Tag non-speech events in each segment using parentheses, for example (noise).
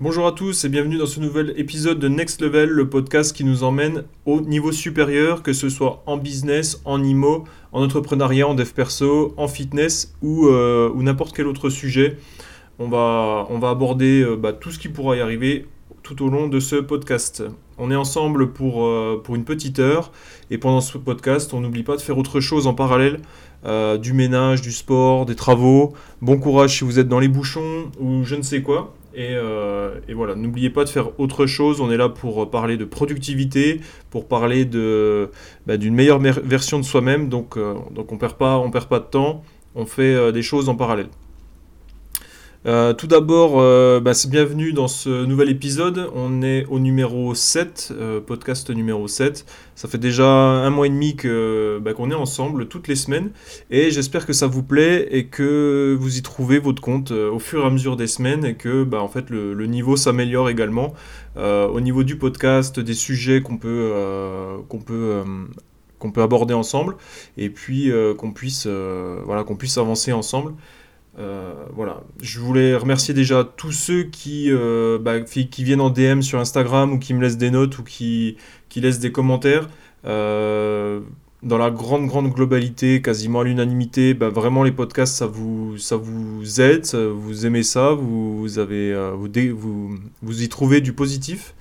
Bonjour à tous et bienvenue dans ce nouvel épisode de Next Level, le podcast qui nous emmène au niveau supérieur, que ce soit en business, en IMO, en entrepreneuriat, en dev perso, en fitness ou, euh, n'importe quel autre sujet. On va, aborder euh, bah, tout ce qui pourra y arriver tout au long de ce podcast. On est ensemble euh, pour une petite heure et pendant ce podcast, on n'oublie pas de faire autre chose en parallèle, du ménage, du sport, des travaux. Bon courage si vous êtes dans les bouchons ou je ne sais quoi. Euh, et, voilà, n'oubliez pas de faire autre chose. On est là pour parler de productivité, pour parler bah, d'une meilleure version de soi-même. Donc, euh, on ne perd pas de temps. On fait euh, des choses en parallèle. Euh, tout d'abord, euh, bah, bienvenue dans ce nouvel épisode. On est au numéro 7, euh, podcast numéro 7. Ça fait déjà un mois et demi bah, qu'on est ensemble toutes les semaines. Et j'espère que ça vous plaît et que vous y trouvez votre compte au fur et à mesure des semaines et que bah, en fait, le, niveau s'améliore également au niveau du podcast, des sujets qu'on peut, peut peut aborder ensemble et puis qu'on puisse, voilà, qu'on puisse avancer ensemble. Euh, voilà, je voulais remercier déjà tous ceux qui, euh, bah, viennent en DM sur Instagram ou qui me laissent des notes ou qui, qui laissent des commentaires. Euh, dans la grande, grande globalité, quasiment à l'unanimité, bah, vraiment les podcasts, ça vous, ça vous aide, vous aimez ça, vous, vous, vous y trouvez du positif.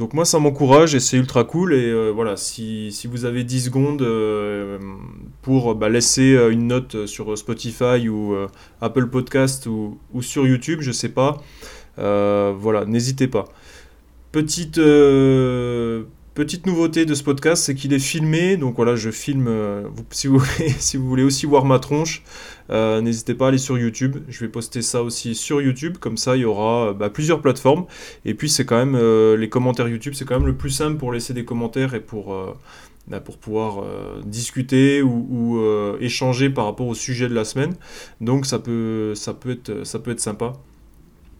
Donc moi ça m'encourage et c'est ultra cool et euh, voilà si, vous avez 10 secondes euh, pour bah, laisser euh, une note sur Spotify ou Apple Podcast ou, sur YouTube je sais pas voilà n'hésitez pas petite Petite nouveauté de ce podcast, c'est qu'il est filmé. Donc voilà, je filme. Si, vous (laughs) si, vous voulez, aussi voir ma tronche, euh, n'hésitez pas à aller sur YouTube. Je vais poster ça aussi sur YouTube. Comme ça, il y aura bah, plusieurs plateformes. Et puis, c'est quand même euh, les commentaires YouTube, c'est quand même le plus simple pour laisser des commentaires et pour, bah, pour pouvoir discuter ou, ou échanger par rapport au sujet de la semaine. Donc, ça peut, ça peut, être, ça peut être sympa.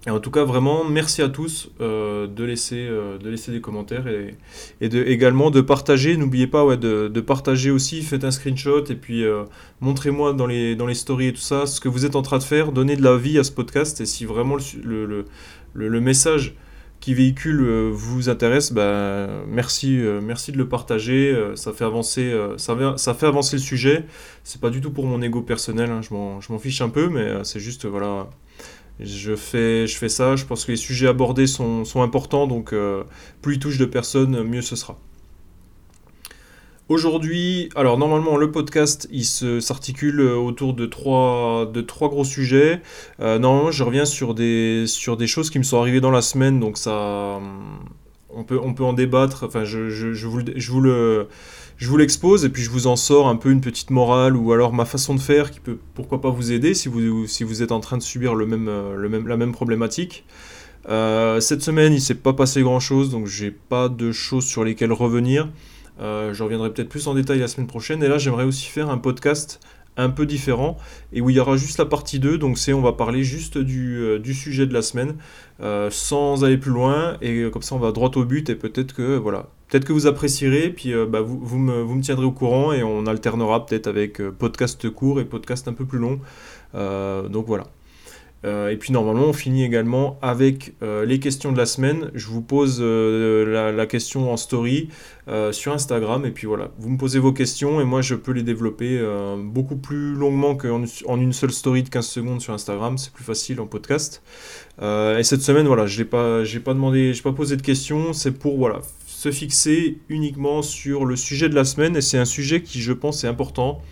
En tout cas, vraiment, merci à tous euh, de, laisser, euh, de laisser des commentaires et, également de partager. N'oubliez pas de, partager aussi, faites un screenshot et puis euh, montrez-moi dans les, dans les stories et tout ça ce que vous êtes en train de faire. Donnez de la vie à ce podcast et si vraiment le, message qui véhicule vous intéresse, bah, merci, merci de le partager. ça, fait avancer, ça, avancer le sujet. C'est pas du tout pour mon ego personnel, hein, je m'en fiche un peu, mais c'est juste voilà je fais, je fais ça, je pense que les sujets abordés sont, importants, donc euh, plus ils touchent de personnes, mieux ce sera. Aujourd'hui, alors normalement le podcast il s'articule autour de trois, de trois gros sujets. Euh, normalement je reviens sur des, sur des choses qui me sont arrivées dans la semaine, donc ça, on peut, on peut en débattre. Enfin, je, je vous, je vous le je vous l'expose et puis je vous en sors un peu une petite morale ou alors ma façon de faire qui peut pourquoi pas vous aider si vous, êtes en train de subir euh, la même problématique. Euh, cette semaine, il s'est pas passé grand chose, donc j'ai pas de choses sur lesquelles revenir. Euh, je reviendrai peut-être plus en détail la semaine prochaine. Et là, j'aimerais aussi faire un podcast un peu différent et où il y aura juste la partie 2. Donc, c'est on va parler juste du, du sujet de la semaine sans aller plus loin. Et comme ça, on va droit au but et peut-être que voilà, peut-être que vous apprécierez, puis euh, bah, vous, me, vous, me, tiendrez au courant et on alternera peut-être avec euh, podcast court et podcast un peu plus long. Euh, donc voilà. Et puis normalement, on finit également avec les questions de la semaine. Je vous pose la, question en story sur Instagram. Et puis voilà, vous me posez vos questions et moi je peux les développer beaucoup plus longuement qu'en en une seule story de 15 secondes sur Instagram. C'est plus facile en podcast. et cette semaine, voilà, je n'ai pas, pas posé de questions. C'est pour voilà, se fixer uniquement sur le sujet de la semaine et c'est un sujet qui je pense est important.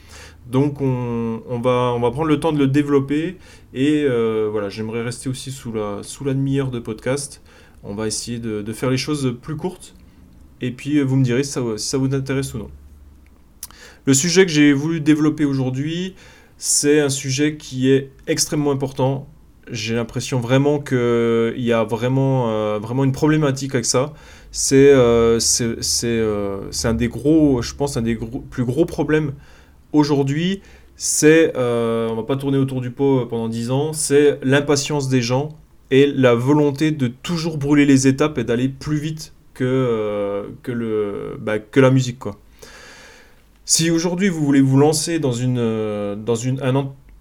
Donc on, va, prendre le temps de le développer et euh, voilà, j'aimerais rester aussi sous la, demi-heure de podcast. On va essayer de, faire les choses plus courtes et puis vous me direz si ça, vous intéresse ou non. Le sujet que j'ai voulu développer aujourd'hui, c'est un sujet qui est extrêmement important. J'ai l'impression vraiment qu'il y a vraiment, euh, vraiment une problématique avec ça c'est euh, euh, c'est un des gros, je pense, un des plus gros problèmes aujourd'hui. C'est, euh, on va pas tourner autour du pot pendant 10 ans, c'est l'impatience des gens et la volonté de toujours brûler les étapes et d'aller plus vite que, que, le, bah, que la musique. Quoi. Si aujourd'hui vous voulez vous lancer dans une, dans une,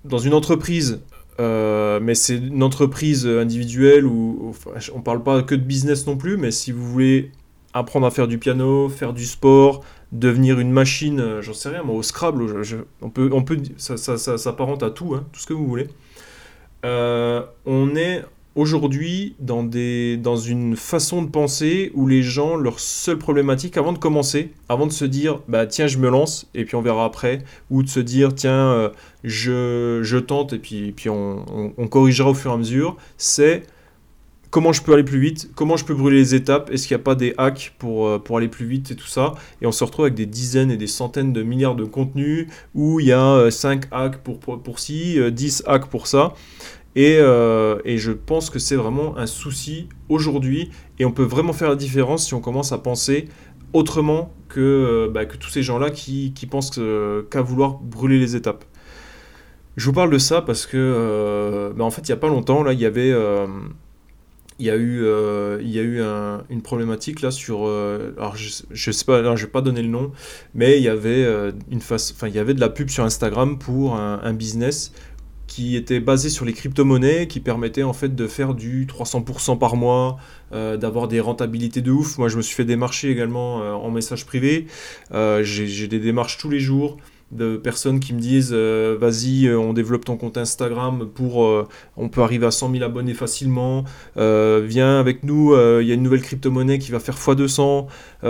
dans une entreprise mais c'est une entreprise individuelle où, on parle pas que de business non plus, mais si vous voulez apprendre à faire du piano, faire du sport, devenir une machine, j'en sais rien, au Scrabble, on peut, on ça, s'apparente à tout, hein, tout ce que vous voulez. on est aujourd'hui dans, une façon de penser où les gens, leur seule problématique avant de commencer, avant de se dire bah tiens je me lance et puis on verra après, ou de se dire tiens euh, je, je, tente et puis, puis on, on, corrigera au fur et à mesure, c'est comment je peux aller plus vite, comment je peux brûler les étapes, est-ce qu'il n'y a pas des hacks pour, euh, pour aller plus vite et tout ça. Et on se retrouve avec des dizaines et des centaines de milliards de contenus où il y a 5 euh, hacks pour, pour, ci, 10 hacks pour ça. Euh, et, je pense que c'est vraiment un souci aujourd'hui. Et on peut vraiment faire la différence si on commence à penser autrement que, euh, bah, que tous ces gens-là qui, pensent qu'à vouloir brûler les étapes. Je vous parle de ça parce que, euh, bah, en fait, il n'y a pas longtemps, là, il y avait. Il y a eu, il y a eu une problématique là sur. alors, je, je sais pas, je vais pas donner le nom, mais il y avait une face, il y avait de la pub sur Instagram pour un, un business qui était basé sur les crypto-monnaies, qui permettait en fait de faire du 300% par mois, euh, d'avoir des rentabilités de ouf. Moi, je me suis fait démarcher également euh, en message privé. Euh, j'ai des démarches tous les jours de personnes qui me disent vas-y on développe ton compte Instagram pour on peut arriver à 100 000 abonnés facilement. Viens avec nous il y a une nouvelle crypto-monnaie qui va faire x200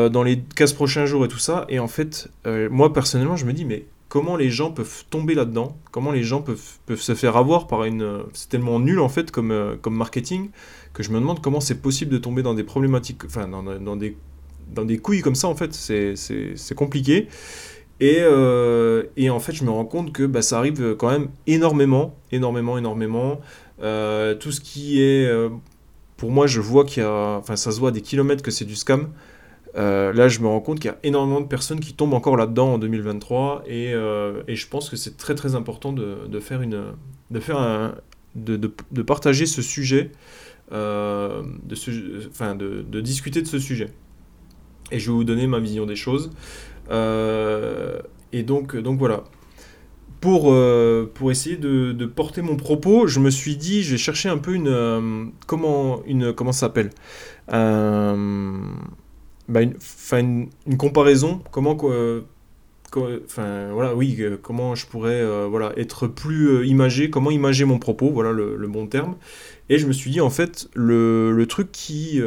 dans les 15 prochains jours et tout ça. Et en fait moi personnellement je me dis mais comment les gens peuvent tomber là-dedans, comment les gens peuvent, peuvent se faire avoir par une... C'est tellement nul en fait comme, euh, comme marketing que je me demande comment c'est possible de tomber dans des problématiques, enfin dans, dans, des, dans des couilles comme ça en fait, c'est compliqué. Et, euh, et, en fait, je me rends compte que bah, ça arrive quand même énormément, énormément, énormément. Euh, tout ce qui est... pour moi, je vois qu'il y a... Enfin, ça se voit à des kilomètres que c'est du scam. Euh, là, je me rends compte qu'il y a énormément de personnes qui tombent encore là-dedans en 2023 et, euh, je pense que c'est très très important de, faire une, de faire de, partager ce sujet, euh, de, discuter de ce sujet. Et je vais vous donner ma vision des choses. Et donc, donc voilà. Pour, pour essayer de, porter mon propos, je me suis dit, je vais chercher un peu une. comment, une, comment ça s'appelle bah, une, comparaison, comment enfin voilà oui euh, comment je pourrais euh, voilà être plus euh, imagé comment imager mon propos voilà le, bon terme et je me suis dit en fait le, le truc qui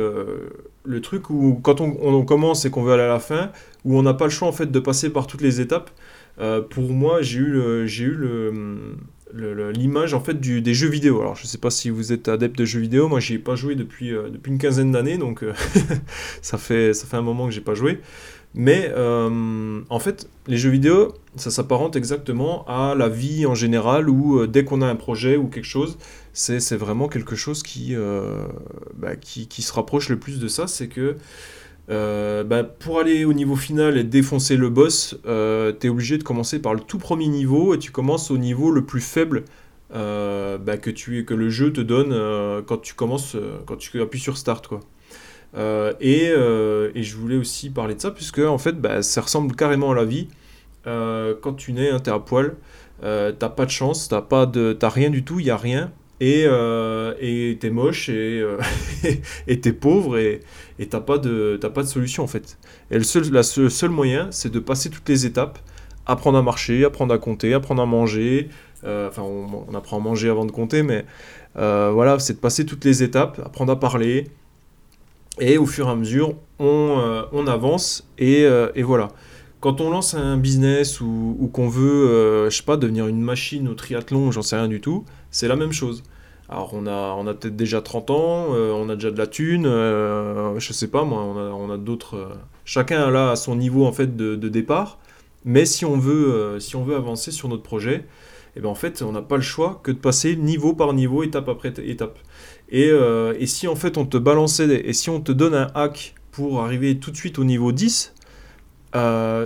le truc où quand on, commence et qu'on veut aller à la fin où on n'a pas le choix en fait de passer par toutes les étapes pour moi j'ai eu j'ai eu l'image en fait des jeux vidéo. Alors je sais pas si vous êtes adepte de jeux vidéo, moi j'y ai pas joué depuis, euh, depuis une quinzaine d'années, donc euh, (laughs) ça, fait, ça fait un moment que j'ai pas joué. Mais euh, en fait, les jeux vidéo, ça s'apparente exactement à la vie en général, où dès qu'on a un projet ou quelque chose, c'est vraiment quelque chose qui, bah, qui, qui, se rapproche le plus de ça, c'est que euh, bah, pour aller au niveau final et défoncer le boss, euh, tu es obligé de commencer par le tout premier niveau et tu commences au niveau le plus faible euh, bah, que, tu, que le jeu te donne quand tu commences, quand tu appuies sur Start. Quoi. Et, et, je voulais aussi parler de ça puisque en fait bah, ça ressemble carrément à la vie. quand tu nais, hein, tu es à poil, t'as pas de chance, t'as rien du tout, il y a rien et euh, t'es moche et euh, (laughs) et t'es pauvre et t'as pas de pas de solution en fait et le seul la seul, moyen c'est de passer toutes les étapes apprendre à marcher apprendre à compter apprendre à manger euh, enfin on, apprend à manger avant de compter mais voilà c'est de passer toutes les étapes apprendre à parler et au fur et à mesure on, on avance et, et voilà quand on lance un business ou, ou qu'on veut, je sais pas, devenir une machine au triathlon, j'en sais rien du tout, c'est la même chose. Alors on a, peut-être déjà 30 ans, euh, on a déjà de la thune, euh, je sais pas moi, on a, d'autres... Euh, chacun a son niveau en fait de, départ, mais si on, veut, si on veut avancer sur notre projet, eh ben, en fait on n'a pas le choix que de passer niveau par niveau, étape après étape. Et, si en fait on te balançait, et si on te donne un hack pour arriver tout de suite au niveau 10,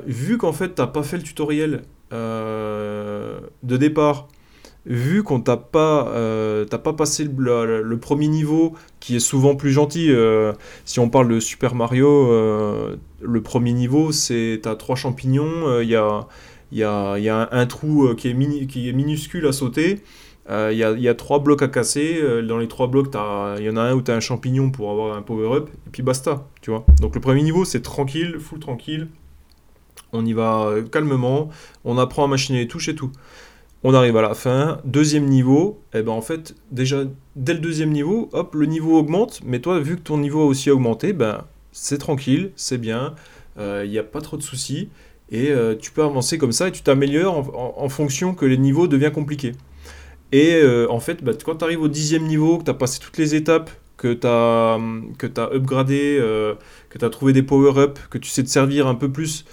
vu qu'en fait t'as pas fait le tutoriel de départ, vu qu'on t'a pas, euh, pas passé le, premier niveau, qui est souvent plus gentil, euh, si on parle de Super Mario, euh, le premier niveau, c'est t'as trois champignons, il y a, y, a, y, a, un, trou qui est, minuscule à sauter, il y, a, trois blocs à casser. dans les trois blocs, il y en a un où tu as un champignon pour avoir un power-up, et puis basta, tu vois. Donc le premier niveau, c'est tranquille, full tranquille. On y va calmement, on apprend à machiner les touches et tout. On arrive à la fin, deuxième niveau, et eh ben en fait, déjà, dès le deuxième niveau, hop, le niveau augmente, mais toi, vu que ton niveau a aussi augmenté, ben, c'est tranquille, c'est bien, il euh, n'y a pas trop de soucis, et euh, tu peux avancer comme ça, et tu t'améliores en, fonction que les niveaux deviennent compliqués. Et euh, en fait, bah, quand tu arrives au dixième niveau, que tu as passé toutes les étapes, que tu as, que as upgradé, que tu as trouvé des power-up, que tu sais te servir un peu plus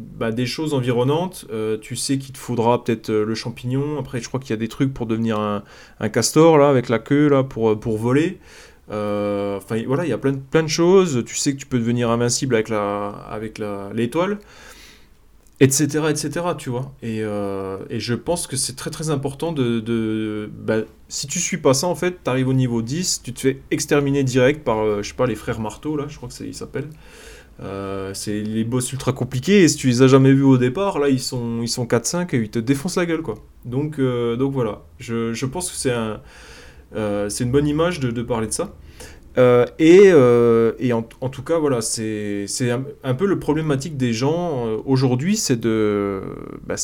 bah, des choses environnantes. Euh, tu sais qu'il te faudra peut-être euh, le champignon. Après, je crois qu'il y a des trucs pour devenir un, castor, là, avec la queue, là, pour, pour voler. Euh, enfin, voilà, il y a plein, plein de choses. Tu sais que tu peux devenir invincible avec la avec l'étoile. Etc, etc, tu vois. Et, et je pense que c'est très très important de... de bah, si tu suis pas ça, en fait, tu arrives au niveau 10, tu te fais exterminer direct par, je sais pas, les frères marteau, là, je crois que c'est ils s'appellent. Euh, c'est les boss ultra compliqués et si tu les as jamais vus au départ, là ils sont, ils sont 4-5 et ils te défoncent la gueule quoi. Donc, euh, donc voilà, je, je, pense que c'est un, euh, une bonne image de, parler de ça. et, et en, en, tout cas, voilà, c'est un, un, peu le problématique des gens aujourd'hui, c'est de, bah,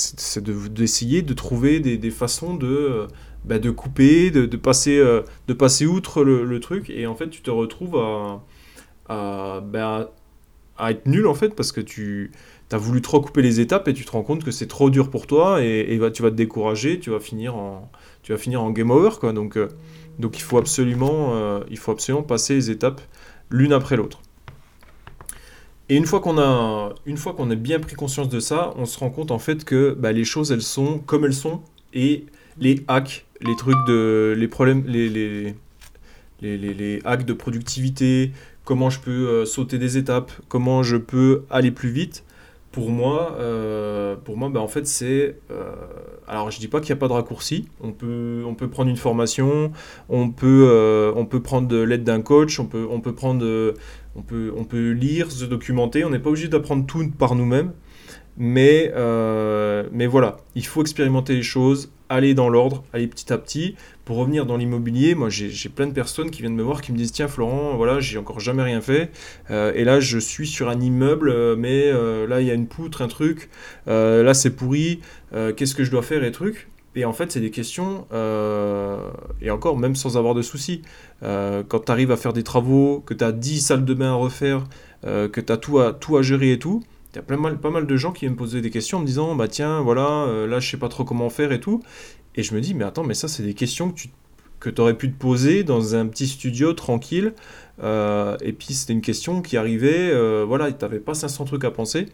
d'essayer de, de, trouver des, des façons de, bah, de couper, de, passer, de passer outre le, truc, et en fait, tu te retrouves à, à, bah, à être nul en fait parce que tu as voulu trop couper les étapes et tu te rends compte que c'est trop dur pour toi et, tu vas te décourager, tu vas finir en, tu vas finir en game over quoi. Donc, euh, donc il, faut absolument, euh, il faut absolument passer les étapes l'une après l'autre. Et une fois qu'on a, une fois qu'on a bien pris conscience de ça, on se rend compte en fait que bah, les choses elles sont comme elles sont et les hacks, les trucs de, les problèmes, les, les, les, les hacks de productivité, comment je peux euh, sauter des étapes, comment je peux aller plus vite. Pour moi, euh, pour moi bah, en fait, c'est. Euh, alors, je dis pas qu'il n'y a pas de raccourci. On peut, prendre une formation, on peut, prendre l'aide d'un coach, on peut, prendre. on, on peut lire, se documenter. On n'est pas obligé d'apprendre tout par nous-mêmes. Mais, mais voilà, il faut expérimenter les choses, aller dans l'ordre, aller petit à petit. Pour revenir dans l'immobilier, moi j'ai plein de personnes qui viennent me voir qui me disent tiens Florent, voilà j'ai encore jamais rien fait euh, et là je suis sur un immeuble euh, mais euh, là il y a une poutre, un truc, là c'est pourri, qu'est-ce que je dois faire et trucs. Et en fait c'est des questions et encore même sans avoir de soucis. quand tu arrives à faire des travaux, que tu as 10 salles de bain à refaire, que tu as tout à, tout à gérer et tout, il y a pas mal, de gens qui me poser des questions en me disant bah tiens voilà là je sais pas trop comment faire et tout et je me dis mais attends mais ça c'est des questions que tu que aurais pu te poser dans un petit studio tranquille. Euh, et puis c'était une question qui arrivait euh, voilà tu n'avais pas 500 trucs à penser.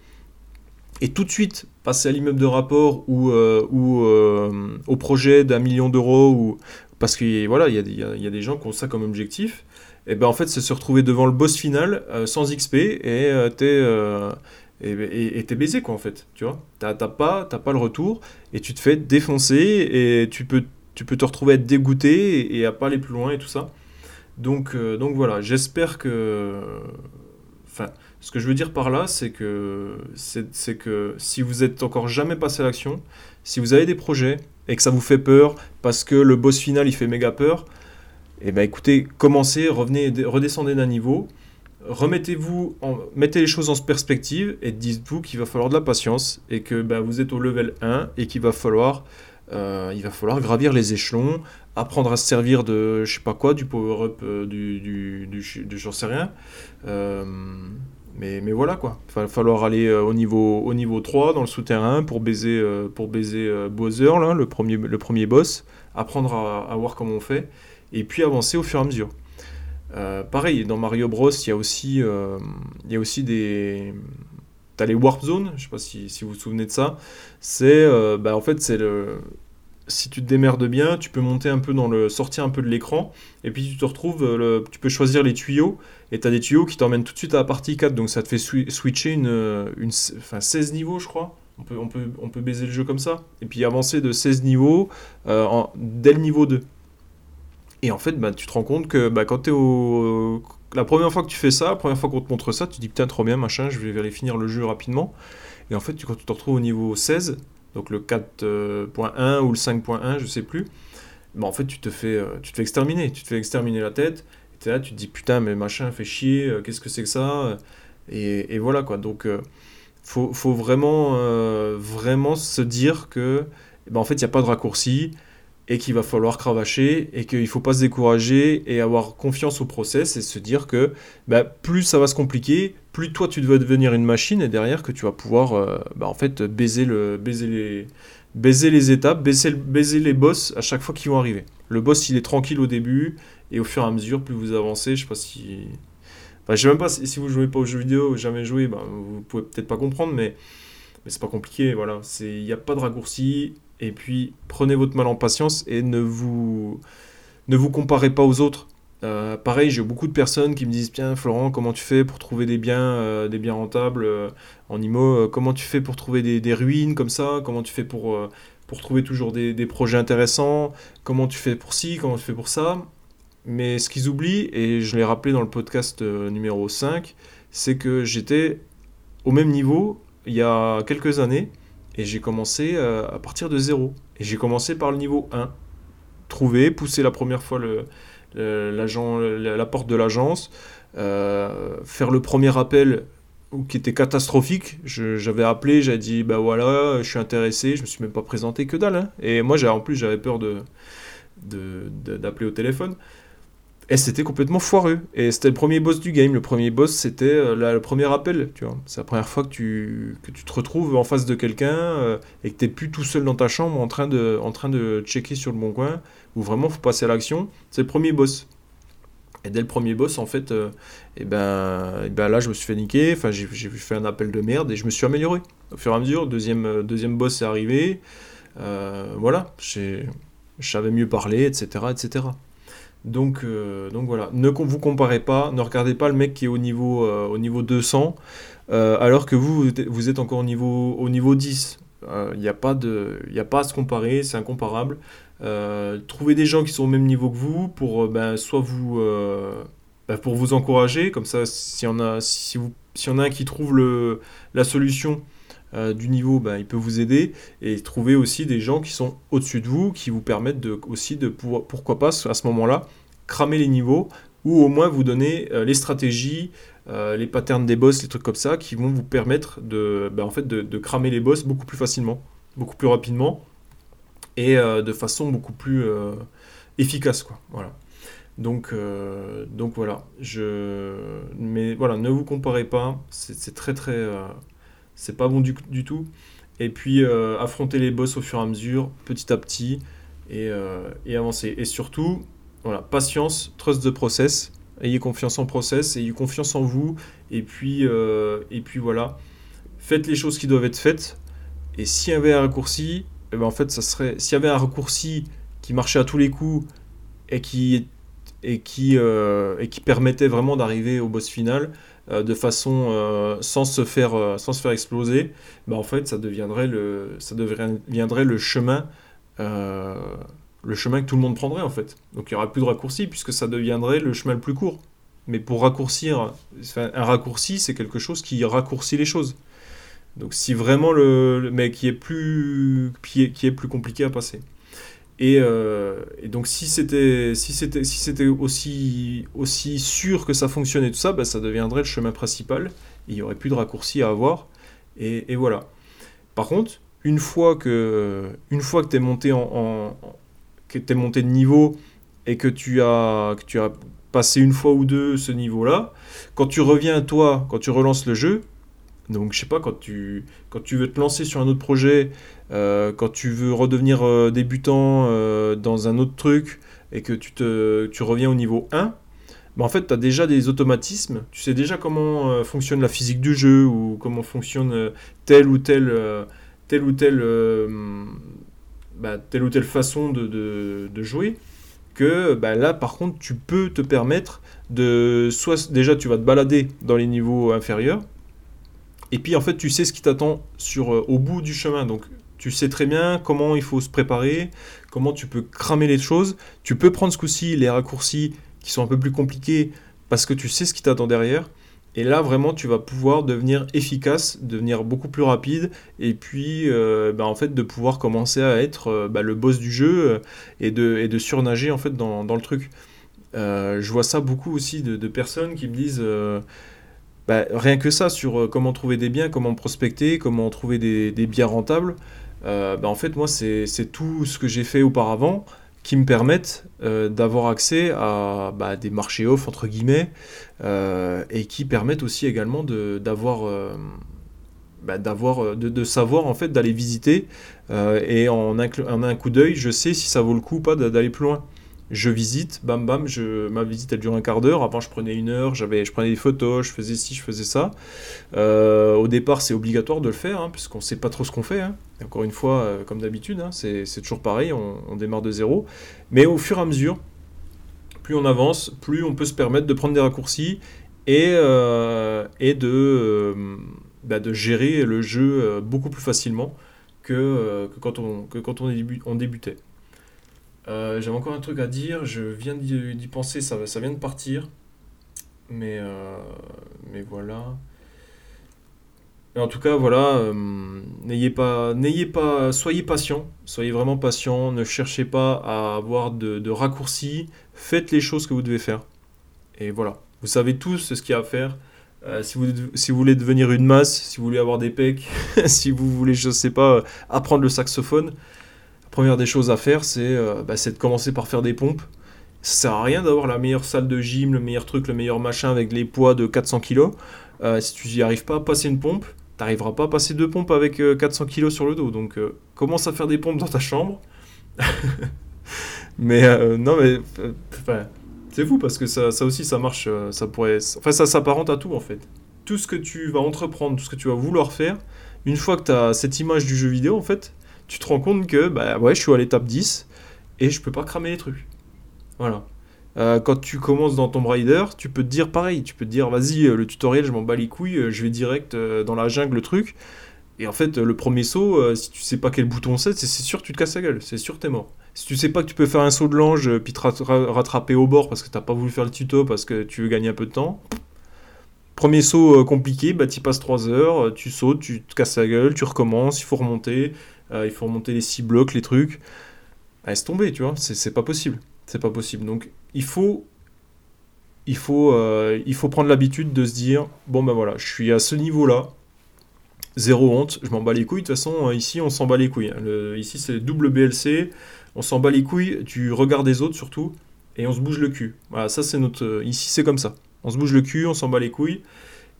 Et tout de suite passer à l'immeuble de rapport ou, ou au projet d'un million d'euros ou parce que voilà il y, y, a des gens qui ont ça comme objectif et ben en fait c'est se retrouver devant le boss final sans XP et t'es et t'es baisé quoi en fait, tu vois. T'as pas, pas le retour et tu te fais défoncer et tu peux, tu peux te retrouver à être dégoûté et, à pas aller plus loin et tout ça. Donc, euh, donc voilà, j'espère que... Enfin, ce que je veux dire par là, c'est que, c'est que si vous êtes encore jamais passé à l'action, si vous avez des projets et que ça vous fait peur parce que le boss final il fait méga peur, et eh ben écoutez, commencez, revenez, redescendez d'un niveau remettez-vous, mettez les choses en perspective et dites-vous qu'il va falloir de la patience et que bah, vous êtes au level 1 et qu'il va falloir, euh, il va falloir gravir les échelons, apprendre à se servir de, je sais pas quoi, du power-up, euh, du, du, du, j'en sais rien. Euh, mais, mais voilà quoi, il va falloir aller au, niveau, au niveau 3 dans le souterrain pour baiser, pour baiser Bowser, là, le, premier, le premier boss, apprendre à, à voir comment on fait et puis avancer au fur et à mesure. Euh, pareil, dans Mario Bros, il y a aussi, euh, il y a aussi des. T'as les Warp Zones, je sais pas si, vous vous souvenez de ça. C'est. Euh, bah, en fait, c'est le. Si tu te démerdes bien, tu peux monter un peu dans le. sortir un peu de l'écran, et puis tu te retrouves. Tu peux choisir les tuyaux, et tu as des tuyaux qui t'emmènent tout de suite à la partie 4, donc ça te fait switcher une, une, enfin 16 niveaux, je crois. On peut, on, peut, on peut baiser le jeu comme ça, et puis avancer de 16 niveaux dès le niveau 2. Et en fait, bah, tu te rends compte que bah, quand tu es au. La première fois que tu fais ça, la première fois qu'on te montre ça, tu dis putain, trop bien, machin, je vais aller finir le jeu rapidement. Et en fait, quand tu te retrouves au niveau 16, donc le 4.1 ou le 5.1, je sais plus, bah, en fait, tu te, fais, tu te fais exterminer. Tu te fais exterminer la tête. Et là, tu te dis, putain, mais machin fait chier, qu'est-ce que c'est que ça et, voilà, quoi. Donc, faut, faut vraiment, vraiment se dire que, bah, en fait, il n'y a pas de raccourci et qu'il va falloir cravacher et qu'il ne faut pas se décourager et avoir confiance au process et se dire que bah, plus ça va se compliquer, plus toi tu dois devenir une machine et derrière que tu vas pouvoir euh, bah, en fait baiser, le, baiser, les, étapes, baiser, les boss à chaque fois qu'ils vont arriver. Le boss il est tranquille au début et au fur et à mesure plus vous avancez, je sais pas si... Sais même pas si, vous jouez pas aux jeux vidéo, jamais joué, bah, vous pouvez peut-être pas comprendre mais, mais c'est pas compliqué, voilà. Il n'y a pas de raccourci, et puis, prenez votre mal en patience et ne vous, ne vous comparez pas aux autres. Euh, pareil, j'ai beaucoup de personnes qui me disent Tiens, Florent, comment tu fais pour trouver des biens, euh, des biens rentables euh, en IMO Comment tu fais pour trouver des, ruines comme ça? Comment tu fais pour, pour trouver toujours des, des, projets intéressants? Comment tu fais pour ci? Comment tu fais pour ça? Mais ce qu'ils oublient, et je l'ai rappelé dans le podcast numéro 5, c'est que j'étais au même niveau il y a quelques années et j'ai commencé euh, à partir de zéro. Et j'ai commencé par le niveau 1. Trouver, pousser la première fois le, la, porte de l'agence, euh, faire le premier appel qui était catastrophique. J'avais appelé, j'avais dit bah voilà, je suis intéressé, je me suis même pas présenté que dalle. Hein. Et moi, en plus, j'avais peur de d'appeler au téléphone. Et c'était complètement foireux. Et c'était le premier boss du game. Le premier boss, c'était euh, le premier appel. Tu vois, c'est la première fois que tu, que tu te retrouves en face de quelqu'un euh, et que tu n'es plus tout seul dans ta chambre en train de, en train de checker sur le bon coin. Où vraiment, faut passer à l'action. C'est le premier boss. Et dès le premier boss, en fait, et euh, eh ben, et ben là, je me suis fait niquer. Enfin, j'ai, fait un appel de merde et je me suis amélioré. Au fur et à mesure, deuxième, deuxième boss est arrivé. voilà, je savais mieux parler, etc., etc. Donc, euh, donc voilà, ne vous comparez pas, ne regardez pas le mec qui est au niveau, euh, au niveau 200, euh, alors que vous, vous êtes encore au niveau, au niveau 10. Il n'y a, pas a pas à se comparer, c'est incomparable. trouvez des gens qui sont au même niveau que vous pour ben, soit vous, ben, pour vous encourager, comme ça, s'il y, en a, si y en a un qui trouve le, la solution, du niveau, ben, il peut vous aider et trouver aussi des gens qui sont au-dessus de vous, qui vous permettent de, aussi de pouvoir, pourquoi pas, à ce moment-là, cramer les niveaux ou au moins vous donner euh, les stratégies, euh, les patterns des boss, les trucs comme ça, qui vont vous permettre de, de, cramer les boss beaucoup plus facilement, beaucoup plus rapidement et euh, de façon beaucoup plus efficace. Voilà. Donc, donc voilà, je... mais voilà, ne vous comparez pas, c'est très très c'est pas bon du, du, tout. Et puis euh, affronter les boss au fur et à mesure, petit à petit, et, euh, et, avancer. Et surtout, voilà, patience, trust the process, ayez confiance en process, ayez confiance en vous, et puis, euh, et puis voilà, faites les choses qui doivent être faites. Et s'il y avait un raccourci, eh ben en fait, ça serait, s'il y avait un raccourci qui marchait à tous les coups et qui et qui, et qui permettait vraiment d'arriver au boss final, euh, de façon euh, sans, se faire, euh, sans se faire exploser, bah, en fait, ça deviendrait le, ça le chemin le chemin que tout le monde prendrait en fait. Donc il n'y aura plus de raccourci puisque ça deviendrait le chemin le plus court. Mais pour raccourcir, un raccourci, c'est quelque chose qui raccourcit les choses. Donc si vraiment le, mais qui est plus qui est, qui est plus compliqué à passer. Euh, et, donc si c'était si c'était si c'était aussi aussi sûr que ça fonctionnait tout ça, ben, ça deviendrait le chemin principal. il y aurait plus de raccourcis à avoir. Et, voilà. Par contre, une fois que une fois que tu es monté en, que es monté de niveau et que tu as que tu as passé une fois ou deux ce niveau-là, quand tu reviens toi, quand tu relances le jeu, donc, je sais pas, quand tu, quand tu veux te lancer sur un autre projet, euh, quand tu veux redevenir euh, débutant euh, dans un autre truc et que tu, te, tu reviens au niveau 1, bah en fait, tu as déjà des automatismes. Tu sais déjà comment fonctionne la physique du jeu ou comment fonctionne telle ou telle, telle, ou telle, bah, telle ou telle façon de, de, jouer. Que bah, là, par contre, tu peux te permettre de. Soit déjà, tu vas te balader dans les niveaux inférieurs et puis en fait, tu sais ce qui t'attend sur euh, au bout du chemin. Donc tu sais très bien comment il faut se préparer, comment tu peux cramer les choses. Tu peux prendre ce coup-ci les raccourcis qui sont un peu plus compliqués parce que tu sais ce qui t'attend derrière. Et là, vraiment, tu vas pouvoir devenir efficace, devenir beaucoup plus rapide, et puis, euh, bah, en fait, de pouvoir commencer à être euh, bah, le boss du jeu euh, et, de, de surnager, en fait, dans, dans le truc. je vois ça beaucoup aussi de personnes qui me disent, bah, rien que ça, sur comment trouver des biens, comment prospecter, comment trouver des, biens rentables, en fait, moi, c'est tout ce que j'ai fait auparavant qui me permettent euh, d'avoir accès à bah, des marchés off entre guillemets euh, et qui permettent aussi également d'avoir euh, bah, de, savoir en fait d'aller visiter et en en un coup d'œil je sais si ça vaut le coup ou pas d'aller plus loin je visite, bam bam, je, ma visite elle dure un quart d'heure, avant je prenais une heure, j'avais, je prenais des photos, je faisais ci, je faisais ça. Euh, au départ c'est obligatoire de le faire, hein, puisqu'on ne sait pas trop ce qu'on fait. Hein. encore une fois, euh, comme d'habitude, hein, c'est, toujours pareil, on, démarre de zéro. Mais au fur et à mesure, plus on avance, plus on peut se permettre de prendre des raccourcis et, euh, bah, de gérer le jeu beaucoup plus facilement que, quand, on, que on débutait. Euh, j'avais encore un truc à dire, je viens d'y penser, ça, vient de partir. Mais, euh, voilà. en tout cas, voilà, euh, n'ayez pas, soyez patient, soyez vraiment patient, ne cherchez pas à avoir de, raccourcis, faites les choses que vous devez faire. Et voilà, vous savez tous ce qu'il y a à faire. si, vous, voulez devenir une masse, si vous voulez avoir des pecs, (laughs) si vous voulez, je sais pas, apprendre le saxophone, première des choses à faire, euh, bah, c'est de commencer par faire des pompes. Ça sert à rien d'avoir la meilleure salle de gym, le meilleur truc, le meilleur machin avec les poids de 400 kg. Euh, si tu n'y arrives pas à passer une pompe, tu n'arriveras pas à passer deux pompes avec 400 euh, kg sur le dos. Donc commence à faire des pompes dans ta chambre. (laughs) mais non, mais c'est fou parce que ça, ça, aussi ça marche. ça pourrait, enfin ça s'apparente à tout en fait. Tout ce que tu vas entreprendre, tout ce que tu vas vouloir faire, une fois que tu as cette image du jeu vidéo en fait, tu te rends compte que bah ouais, je suis à l'étape 10 et je peux pas cramer les trucs. Voilà. Euh, quand tu commences dans Tomb Raider, tu peux te dire pareil, tu peux te dire vas-y, euh, le tutoriel, je m'en bats les couilles, euh, je vais direct dans la jungle le truc. Et en fait, le premier saut, si tu sais pas quel bouton c'est, c'est sûr que tu te casses la gueule, c'est sûr que t'es mort. Si tu sais pas que tu peux faire un saut de l'ange puis te rattraper au bord parce que t'as pas voulu faire le tuto parce que tu veux gagner un peu de temps, Premier saut compliqué, bah tu passes 3 heures, tu sautes, tu te casses la gueule, tu recommences, il faut remonter, il faut remonter les 6 blocs, les trucs. Laisse tomber, tu vois, c'est pas possible. C'est pas possible. Donc il faut, il faut, euh, il faut prendre l'habitude de se dire bon ben voilà, je suis à ce niveau-là, zéro honte, je m'en bats les couilles. De toute façon, euh, ici on s'en bat les couilles. Hein. ici c'est double BLC, on s'en bat les couilles du regard des autres surtout, et on se bouge le cul. Ça c'est notre. Ici c'est comme ça. On se bouge le cul, on s'en bat les couilles.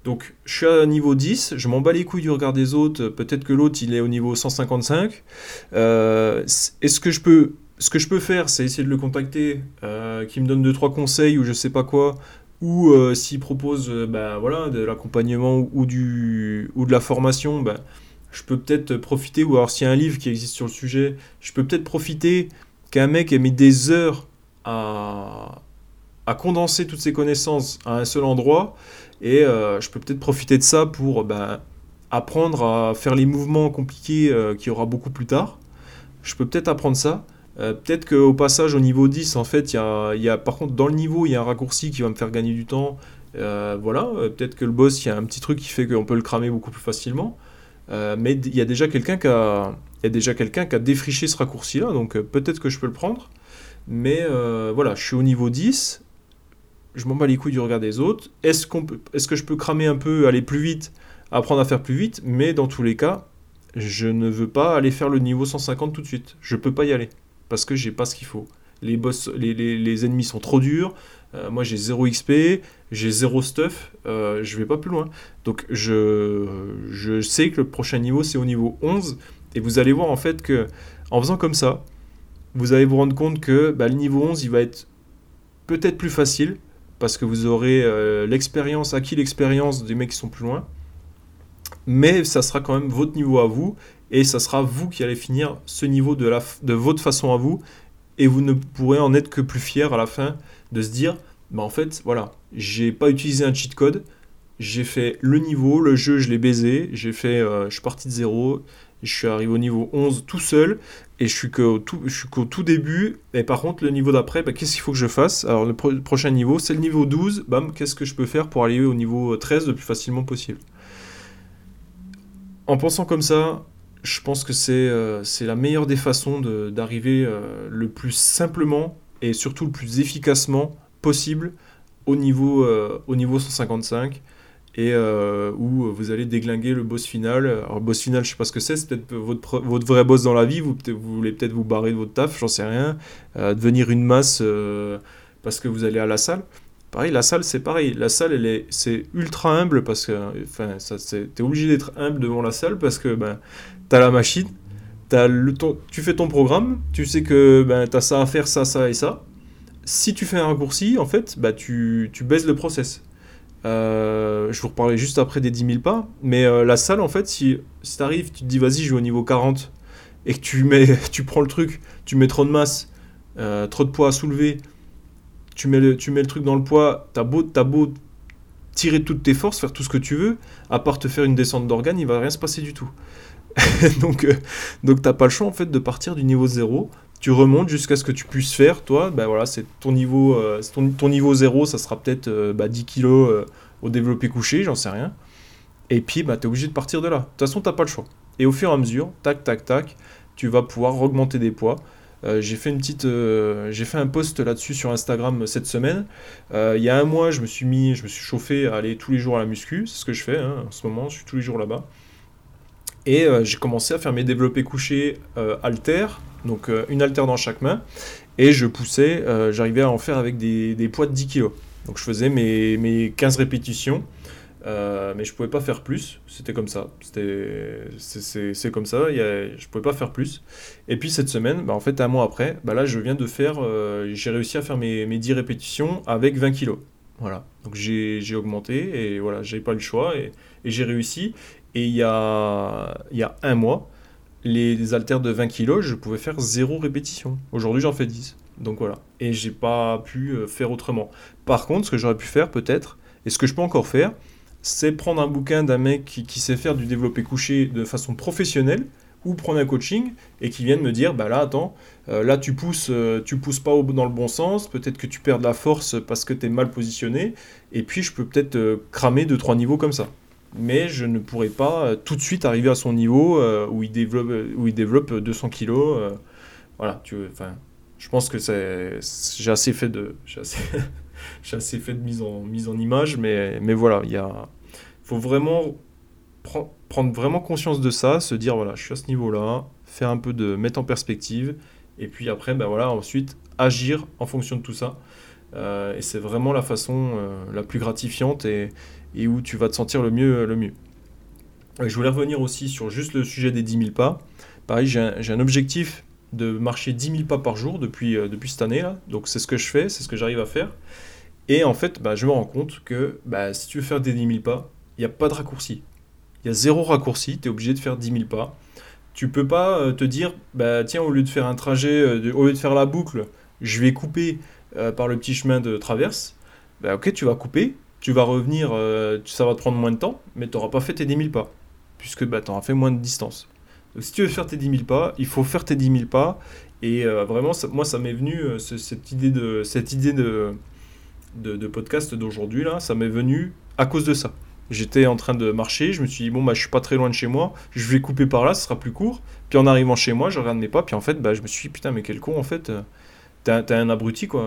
Donc je suis à niveau 10, je m'en bats les couilles du regard des autres, peut-être que l'autre il est au niveau 155. Euh, Est-ce que je peux... Ce que je peux faire, c'est essayer de le contacter, euh, qui me donne 2-3 conseils ou je sais pas quoi, ou euh, s'il propose euh, bah, voilà, de l'accompagnement ou, du, ou de la formation, bah, je peux peut-être profiter, ou alors s'il y a un livre qui existe sur le sujet, je peux peut-être profiter qu'un mec ait mis des heures à, à condenser toutes ses connaissances à un seul endroit et euh, je peux peut-être profiter de ça pour ben, apprendre à faire les mouvements compliqués euh, qu'il y aura beaucoup plus tard. Je peux peut-être apprendre ça. Euh, peut-être qu'au passage au niveau 10, en fait, il y a, par contre dans le niveau, il y a un raccourci qui va me faire gagner du temps. voilà, peut-être que le boss, il y a un petit truc qui fait qu'on peut le cramer beaucoup plus facilement. mais il y a déjà quelqu'un qui a, y a déjà quelqu'un qui a défriché ce raccourci-là, donc peut-être que je peux le prendre. Mais voilà, je suis au niveau 10 je m'en bats les couilles du regard des autres. Est-ce que je peux cramer un peu, aller plus vite, apprendre à faire plus vite? Mais dans tous les cas, je ne veux pas aller faire le niveau 150 tout de suite. Je peux pas y aller parce que j'ai pas ce qu'il faut. Les boss, les, ennemis sont trop durs. Euh, moi j'ai 0 XP, j'ai 0 stuff, euh, je vais pas plus loin. Donc je, je sais que le prochain niveau c'est au niveau 11 et vous allez voir en fait que en faisant comme ça, vous allez vous rendre compte que bah, le niveau 11 il va être peut-être plus facile parce que vous aurez euh, l'expérience, acquis l'expérience des mecs qui sont plus loin. Mais ça sera quand même votre niveau à vous, et ça sera vous qui allez finir ce niveau de, votre façon à vous, et vous ne pourrez en être que plus fier à la fin de se dire, bah en fait, voilà, j'ai pas utilisé un cheat code, j'ai fait le niveau, le jeu, je l'ai baisé, j'ai fait, euh, je suis parti de zéro, Je suis arrivé au niveau 11 tout seul et je suis qu'au tout, début. Et par contre, le niveau d'après, bah, qu'est-ce qu'il faut que je fasse? Alors, le prochain niveau, c'est le niveau 12. Bam, qu'est-ce que je peux faire pour arriver au niveau 13 le plus facilement possible? En pensant comme ça, je pense que c'est euh, la meilleure des façons d'arriver euh, le plus simplement et surtout le plus efficacement possible au niveau, euh, au niveau 155 et où vous allez déglinguer le boss final. Alors, boss final, je sais pas ce que c'est, c'est peut-être votre, votre vrai boss dans la vie, vous, voulez peut-être vous barrer de votre taf, j'en sais rien, devenir une masse parce que vous allez à la salle. Pareil, la salle, c'est pareil. La salle, elle est, c'est ultra humble parce que, enfin, ça, t'es obligé d'être humble devant la salle parce que, ben, t'as la machine, as le, tu fais ton programme, tu sais que ben, tu as ça à faire, ça, ça et ça. Si tu fais un raccourci, en fait, bah, tu, tu baisses le process. Euh, je vous reparlerai juste après des 10 000 pas, mais euh, la salle, en fait, si, si tu arrives, tu te dis vas-y, je vais au niveau 40, et que tu, mets, (laughs) tu prends le truc, tu mets trop de masse, euh, trop de poids à soulever, tu mets le, tu mets le truc dans le poids, t'as beau, as beau tirer toutes tes forces, faire tout ce que tu veux, à part te faire une descente d'organes, il va rien se passer du tout. (laughs) donc, donc t'as pas le choix en fait de partir du niveau 0. Tu remontes jusqu'à ce que tu puisses faire, toi, voilà, c'est ton niveau, euh, ton, niveau 0, ça sera peut-être 10 euh, bah, kg au développé couché, j'en sais rien. Et puis, bah, tu es obligé de partir de là. De toute façon, t'as pas le choix. Et au fur et à mesure, tac, tac, tac, tu vas pouvoir augmenter des poids. j'ai fait une petite, j'ai fait un post là-dessus sur Instagram cette semaine. il y a un mois, je me suis mis, je me suis chauffé à aller tous les jours à la muscu. C'est ce que je fais hein, en ce moment. Je suis tous les jours là-bas. Et euh, j'ai commencé à faire mes développés couchés euh, alter, donc euh, une alter dans chaque main. Et je poussais, j'arrivais à en faire avec des, des, poids de 10 kg. Donc je faisais mes, mes 15 répétitions. mais je pouvais pas faire plus, c'était comme ça, c'est comme ça, y a, je pouvais pas faire plus. Et puis cette semaine, bah, en fait un mois après, bah là je viens de faire, j'ai réussi à faire mes, mes 10 répétitions avec 20 kg. Voilà, donc j'ai augmenté et voilà, j'ai pas le choix et j'ai réussi. Et il y a, y a un mois, les, haltères de 20 kg, je pouvais faire zéro répétition. Aujourd'hui, j'en fais 10. Donc voilà. Et j'ai pas pu euh, faire autrement. Par contre, ce que j'aurais pu faire peut-être, et ce que je peux encore faire, c'est prendre un bouquin d'un mec qui, sait faire du développé couché de façon professionnelle, ou prendre un coaching et qui vienne me dire bah là attends euh, là tu pousses euh, tu pousses pas dans le bon sens peut-être que tu perds de la force parce que tu es mal positionné et puis je peux peut-être cramer de trois niveaux comme ça mais je ne pourrais pas euh, tout de suite arriver à son niveau euh, où, il développe, euh, où il développe 200 kilos. voilà, tu enfin, je pense que j'ai assez fait de, (laughs) j'ai assez, assez, fait de mise en, mise en image, mais, mais voilà, il faut vraiment prendre vraiment conscience de ça, se dire voilà, je suis à ce niveau-là, faire un peu de mettre en perspective, et puis après, ben voilà, ensuite agir en fonction de tout ça. et c'est vraiment la façon la plus gratifiante et, et où tu vas te sentir le mieux. Le mieux. Je voulais revenir aussi sur juste le sujet des 10 000 pas. Pareil, j'ai un, objectif de marcher 10 000 pas par jour depuis, euh, depuis cette année-là. Donc c'est ce que je fais, c'est ce que j'arrive à faire. Et en fait, bah, je me rends compte que bah, si tu veux faire des 10 000 pas, il n'y a pas de raccourci. Il y a zéro raccourci, tu es obligé de faire 10 000 pas. Tu peux pas euh, te dire, bah, tiens, au lieu de faire un trajet, euh, au lieu de faire la boucle, je vais couper par le petit chemin de traverse. Bah, ok, tu vas couper, tu vas revenir, euh, ça va te prendre moins de temps, mais tu n'auras pas fait tes 10 000 pas, puisque bah, tu auras fait moins de distance. Donc si tu veux faire tes 10 000 pas, il faut faire tes 10 000 pas, et euh, vraiment, moi, ça m'est venu, euh, cette idée de, cette idée de, podcast d'aujourd'hui, là, ça m'est venu à cause de ça. J'étais en train de marcher, je me suis dit, bon, bah, je suis pas très loin de chez moi, je vais couper par là, ce sera plus court. Puis en arrivant chez moi, je regarde mes pas, puis en fait, bah, je me suis dit, putain, mais quel con, en fait, t'es un abruti, quoi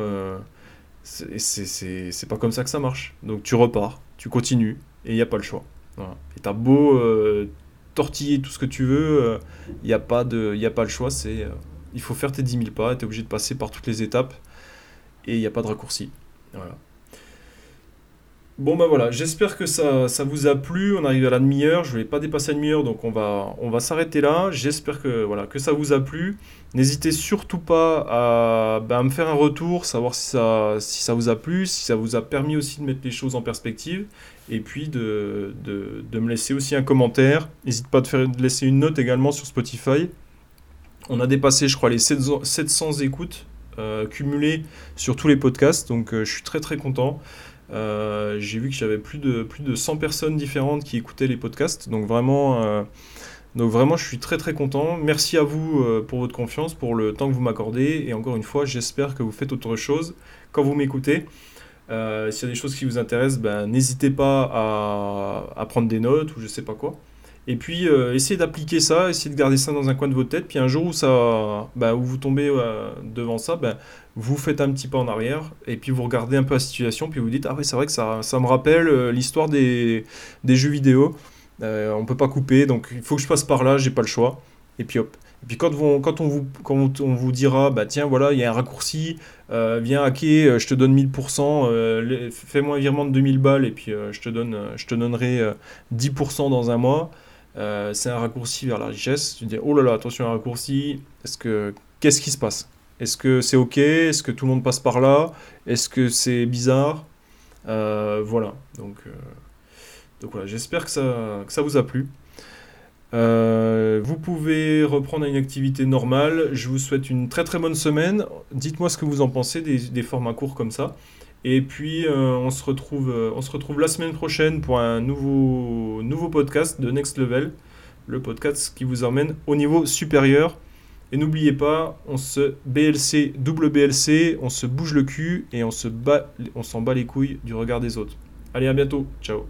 c'est pas comme ça que ça marche. Donc tu repars, tu continues, et il n'y a pas le choix. Et t'as beau euh, tortiller tout ce que tu veux, il euh, n'y a, pas de, y a pas le choix, c'est euh, il faut faire tes 10 000 pas, tu es obligé de passer par toutes les étapes, et il n'y a pas de raccourci. Voilà. Bon ben voilà, j'espère que ça, vous a plu. On arrive à la demi-heure, je ne vais pas dépasser la demi-heure, donc on va, s'arrêter là. J'espère que, voilà, que ça vous a plu. N'hésitez surtout pas à, ben, me faire un retour, savoir si ça, vous a plu, si ça vous a permis aussi de mettre les choses en perspective, et puis de, me laisser aussi un commentaire. N'hésite pas de laisser une note également sur Spotify. On a dépassé, je crois, les 700 écoutes euh, cumulées sur tous les podcasts, donc euh, je suis très très content. Euh, j'ai vu que j'avais plus de, plus de 100 personnes différentes qui écoutaient les podcasts. Donc vraiment, euh, Donc vraiment, je suis très très content. Merci à vous pour votre confiance, pour le temps que vous m'accordez. Et encore une fois, j'espère que vous faites autre chose quand vous m'écoutez. Euh, S'il y a des choses qui vous intéressent, ben, n'hésitez pas à, à, prendre des notes ou je sais pas quoi. Et puis, euh, essayez d'appliquer ça, essayez de garder ça dans un coin de votre tête. Puis un jour où, ça, ben, où vous tombez euh, devant ça, ben, vous faites un petit pas en arrière et puis vous regardez un peu la situation. Puis vous dites Ah ouais, c'est vrai que ça, ça me rappelle euh, l'histoire des, des, jeux vidéo. On peut pas couper, donc il faut que je passe par là, j'ai pas le choix. Et puis hop, et puis quand, quand, on, vous, quand on vous dira, bah tiens, voilà, il y a un raccourci, viens hacker, je te donne 1000%, euh, fais-moi un virement de 2000 balles et puis je, te donne, je te donnerai 10% dans un mois, c'est un raccourci vers la richesse. Tu dis, oh là là, attention, un raccourci, est-ce que, qu'est-ce qui se passe? Est-ce que c'est ok? Est-ce que tout le monde passe par là? Est-ce que c'est bizarre? Voilà, donc, donc voilà, j'espère que ça, vous a plu. Euh, vous pouvez reprendre une activité normale. Je vous souhaite une très très bonne semaine. Dites-moi ce que vous en pensez des, formats courts comme ça. Et puis euh, on, se retrouve, euh, on se retrouve la semaine prochaine pour un nouveau, nouveau podcast de Next Level, le podcast qui vous emmène au niveau supérieur. Et n'oubliez pas, on se BLC, double BLC, on se bouge le cul et on se bat, on s'en bat les couilles du regard des autres. Allez, à bientôt. Ciao.